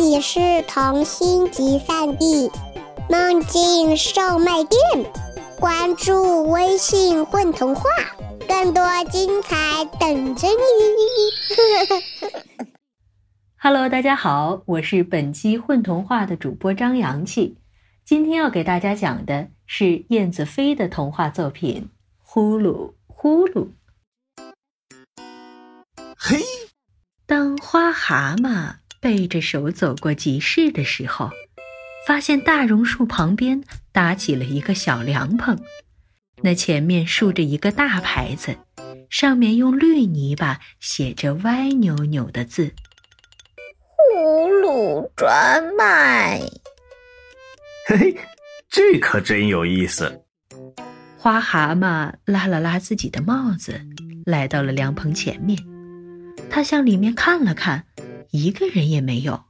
里是童心集散地，梦境售卖店。关注微信“混童话”，更多精彩等着你。Hello，大家好，我是本期《混童话》的主播张阳气。今天要给大家讲的是燕子飞的童话作品《呼噜呼噜》。嘿，当花蛤蟆。背着手走过集市的时候，发现大榕树旁边搭起了一个小凉棚，那前面竖着一个大牌子，上面用绿泥巴写着歪扭扭的字：“葫芦专卖。”嘿嘿，这可真有意思。花蛤蟆拉了拉自己的帽子，来到了凉棚前面，他向里面看了看。一个人也没有，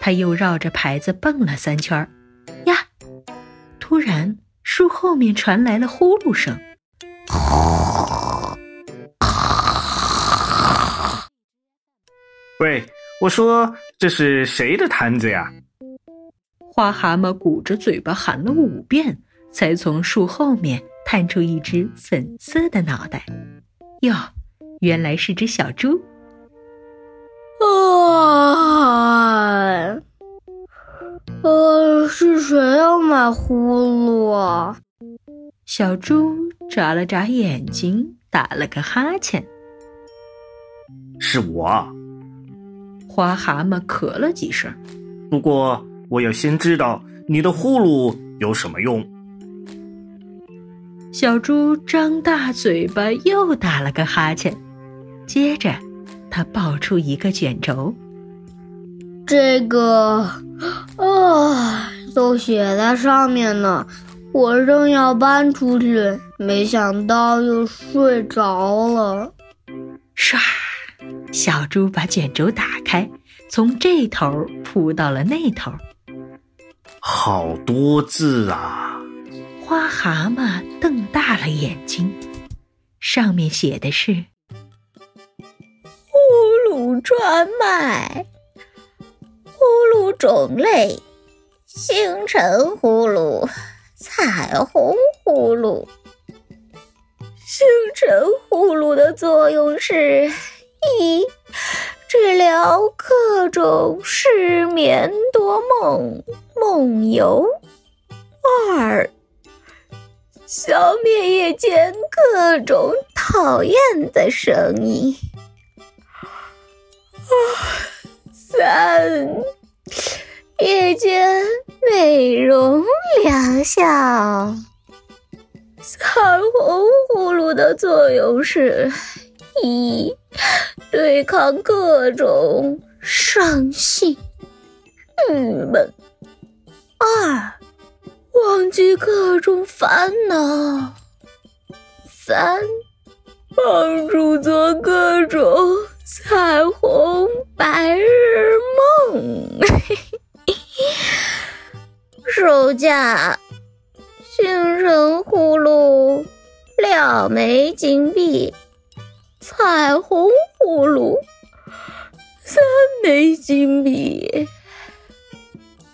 他又绕着牌子蹦了三圈儿，呀！突然，树后面传来了呼噜声。喂，我说这是谁的摊子呀？花蛤蟆鼓着嘴巴喊了五遍，才从树后面探出一只粉色的脑袋。哟，原来是只小猪。啊，呃，是谁要买呼噜啊？小猪眨了眨眼睛，打了个哈欠。是我。花蛤蟆咳了几声。不过我要先知道你的呼噜有什么用。小猪张大嘴巴，又打了个哈欠，接着。他抱出一个卷轴，这个啊，都写在上面呢。我正要搬出去，没想到又睡着了。唰，小猪把卷轴打开，从这头铺到了那头。好多字啊！花蛤蟆瞪大了眼睛，上面写的是。专卖呼噜种类：星辰呼噜、彩虹呼噜。星辰呼噜的作用是：一、治疗各种失眠多梦、梦游；二、消灭夜间各种讨厌的声音。三，夜间美容疗效。彩虹呼噜的作用是：一，对抗各种伤心、郁闷；二，忘记各种烦恼；三，帮助做各种。彩虹白日价：星辰葫芦两枚金币，彩虹葫芦三枚金币。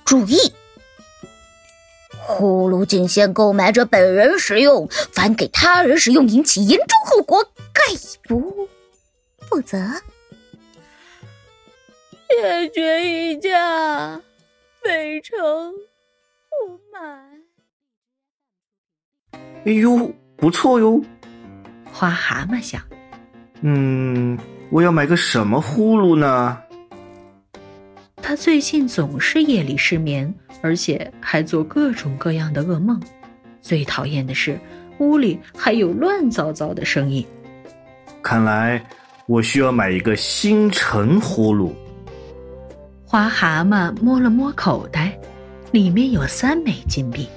注意，葫芦仅限购买者本人使用，凡给他人使用引起严重后果，概不。负责，解决一价，非诚。哎呦，不错哟！花蛤蟆想，嗯，我要买个什么呼噜呢？他最近总是夜里失眠，而且还做各种各样的噩梦。最讨厌的是，屋里还有乱糟糟的声音。看来。我需要买一个星辰呼噜。花蛤蟆摸了摸口袋，里面有三枚金币。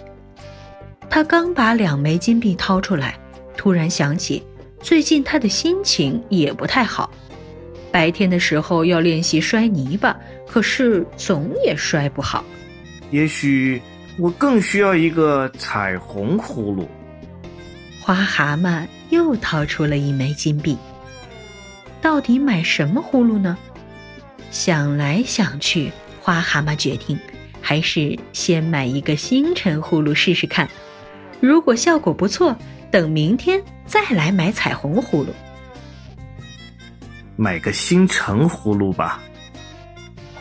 他刚把两枚金币掏出来，突然想起最近他的心情也不太好。白天的时候要练习摔泥巴，可是总也摔不好。也许我更需要一个彩虹葫芦。花蛤蟆又掏出了一枚金币。到底买什么葫芦呢？想来想去，花蛤蟆决定，还是先买一个星辰葫芦试试看。如果效果不错，等明天再来买彩虹葫芦。买个星辰葫芦吧。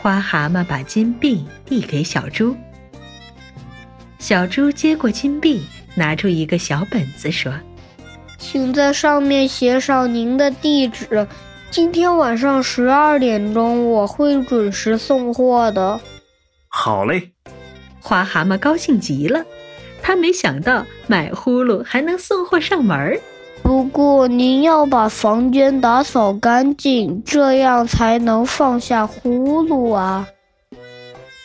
花蛤蟆把金币递给小猪，小猪接过金币，拿出一个小本子说：“请在上面写上您的地址。今天晚上十二点钟，我会准时送货的。”好嘞，花蛤蟆高兴极了。他没想到买呼噜还能送货上门儿。不过您要把房间打扫干净，这样才能放下呼噜啊。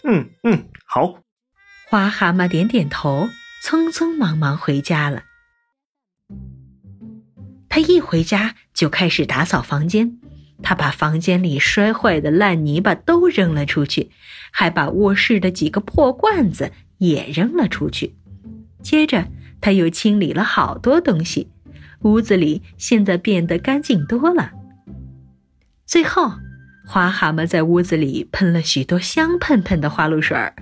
嗯嗯，好。花蛤蟆点点头，匆匆忙忙回家了。他一回家就开始打扫房间，他把房间里摔坏的烂泥巴都扔了出去，还把卧室的几个破罐子也扔了出去。接着，他又清理了好多东西，屋子里现在变得干净多了。最后，花蛤蟆在屋子里喷了许多香喷喷的花露水儿。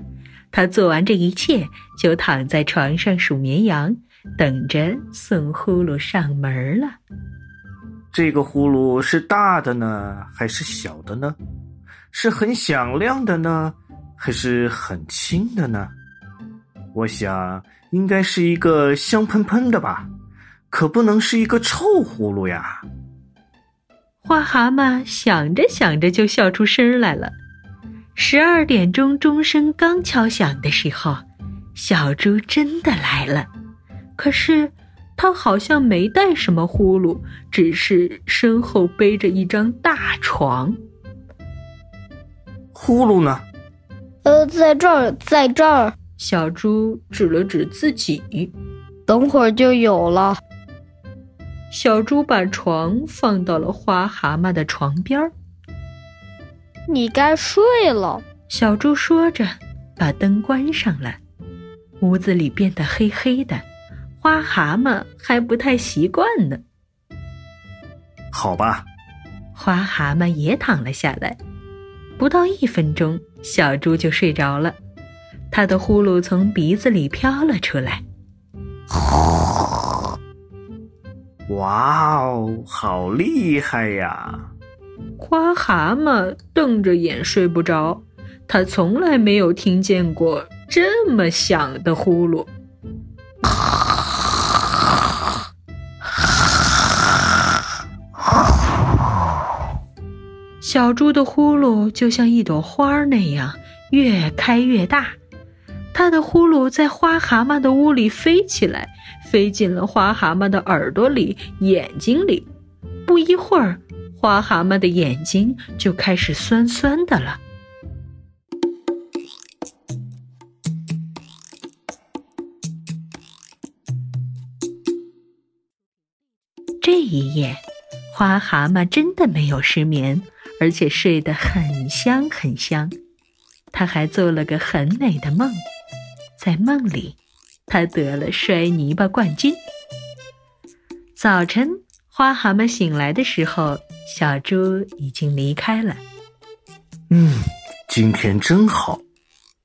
他做完这一切，就躺在床上数绵羊，等着送呼噜上门了。这个呼噜是大的呢，还是小的呢？是很响亮的呢，还是很轻的呢？我想。应该是一个香喷喷的吧，可不能是一个臭葫芦呀！花蛤蟆想着想着就笑出声来了。十二点钟钟声刚敲响的时候，小猪真的来了，可是他好像没带什么呼噜，只是身后背着一张大床。呼噜呢？呃，在这儿，在这儿。小猪指了指自己，等会儿就有了。小猪把床放到了花蛤蟆的床边儿。你该睡了。小猪说着，把灯关上了。屋子里变得黑黑的，花蛤蟆还不太习惯呢。好吧，花蛤蟆也躺了下来。不到一分钟，小猪就睡着了。他的呼噜从鼻子里飘了出来。哇哦，好厉害呀！花蛤蟆瞪着眼睡不着，它从来没有听见过这么响的呼噜。小猪的呼噜就像一朵花那样，越开越大。它的呼噜在花蛤蟆的屋里飞起来，飞进了花蛤蟆的耳朵里、眼睛里。不一会儿，花蛤蟆的眼睛就开始酸酸的了。这一夜，花蛤蟆真的没有失眠，而且睡得很香很香。他还做了个很美的梦。在梦里，他得了摔泥巴冠军。早晨，花蛤蟆醒来的时候，小猪已经离开了。嗯，今天真好。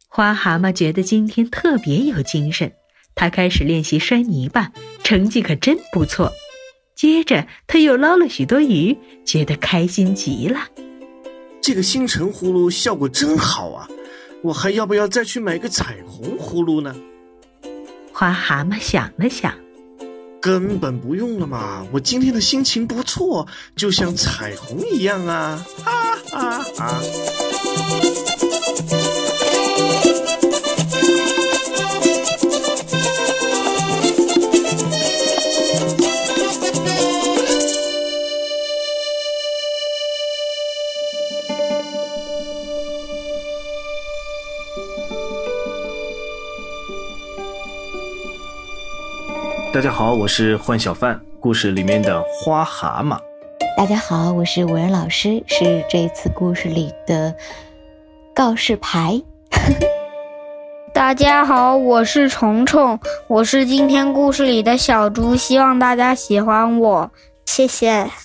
花蛤蟆觉得今天特别有精神，他开始练习摔泥巴，成绩可真不错。接着，他又捞了许多鱼，觉得开心极了。这个星辰葫芦效果真好啊！我还要不要再去买个彩虹葫芦呢？花蛤蟆想了想，根本不用了嘛！我今天的心情不错，就像彩虹一样啊！哈哈哈。大家好，我是幻小范，故事里面的花蛤蟆。大家好，我是文老师，是这次故事里的告示牌。大家好，我是虫虫，我是今天故事里的小猪，希望大家喜欢我，谢谢。